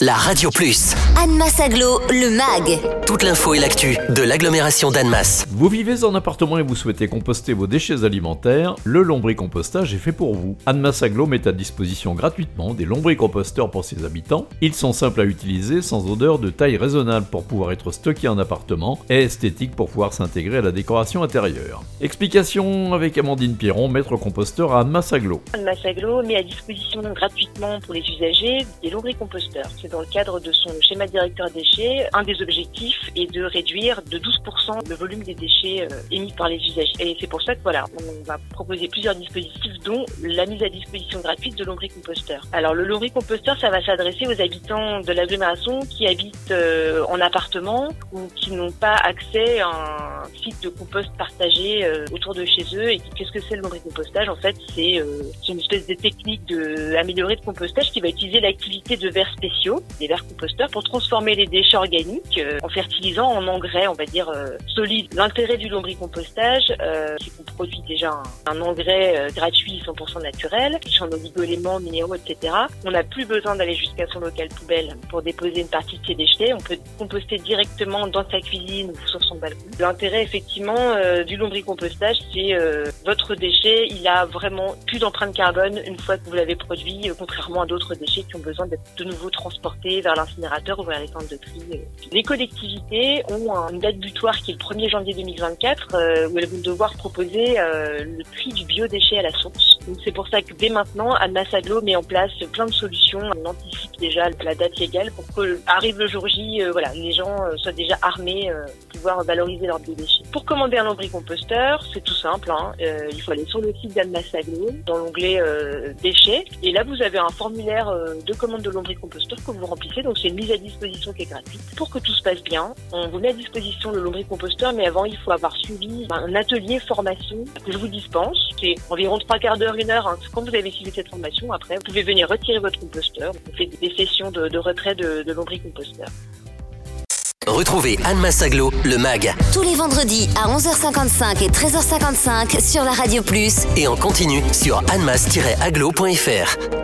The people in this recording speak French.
la Radio Plus. Annemasse Aglo, le MAG. Toute l'info et l'actu de l'agglomération d'Annemasse. Vous vivez en appartement et vous souhaitez composter vos déchets alimentaires, le lombricompostage est fait pour vous. Annemasse Aglo met à disposition gratuitement des lombricomposteurs pour ses habitants. Ils sont simples à utiliser, sans odeur, de taille raisonnable pour pouvoir être stockés en appartement et esthétiques pour pouvoir s'intégrer à la décoration intérieure. Explication avec Amandine Pierron, maître composteur à Annemasse Aglo. Annemasse Aglo met à disposition gratuitement pour les usagers des lombricomposteurs. Dans le cadre de son schéma directeur déchets. Un des objectifs est de réduire de 12% le volume des déchets euh, émis par les usagers. Et c'est pour ça que voilà, on va proposer plusieurs dispositifs, dont la mise à disposition gratuite de lombricomposteurs. Alors le lombricomposteur, ça va s'adresser aux habitants de l'agglomération qui habitent euh, en appartement ou qui n'ont pas accès à un site de compost partagé euh, autour de chez eux. Et qu'est-ce que c'est le lombricompostage En fait, c'est une espèce de technique de améliorée de compostage qui va utiliser l'activité de verres spéciaux des verres composteurs, pour transformer les déchets organiques euh, en fertilisant en engrais, on va dire, euh, solides. L'intérêt du lombricompostage, euh, c'est qu'on produit déjà un, engrais gratuit 100% naturel, riche en oligoéléments, minéraux, etc. On n'a plus besoin d'aller jusqu'à son local poubelle pour déposer une partie de ses déchets. On peut composter directement dans sa cuisine ou sur son balcon. L'intérêt, effectivement, du lombricompostage, c'est votre déchet, il a vraiment plus d'empreinte carbone une fois que vous l'avez produit, contrairement à d'autres déchets qui ont besoin d'être de nouveau transportés vers l'incinérateur ou vers les centres de tri. Les collectivités ont une date butoir qui est le 1er janvier 2024 euh, où elles vont devoir proposer euh, le prix du biodéchet à la source. C'est pour ça que dès maintenant, Anna Saglo met en place plein de solutions. On anticipe déjà la date légale pour que arrive le jour J, euh, voilà, les gens soient déjà armés pour pouvoir valoriser leurs biodéchets. Pour commander un lombricomposteur, c'est tout simple. Hein. il faut aller sur le site d'Anna Saglo dans l'onglet déchets et là vous avez un formulaire de commande de lombricomposteur que vous vous remplissez. Donc c'est une mise à disposition qui est gratuite. Pour que tout se passe bien, on vous met à disposition le lombricomposteur, mais avant il faut avoir suivi un atelier formation que je vous dispense. C'est environ trois quarts d'heure, une heure. Hein. Quand vous avez suivi cette formation, après vous pouvez venir retirer votre composteur. On fait des sessions de, retrait de, de lombricomposteur. Retrouvez Anne Massaglo, le MAG. Tous les vendredis à 11h55 et 13h55 sur la Radio Plus. Et en continu sur annemass-aglo.fr.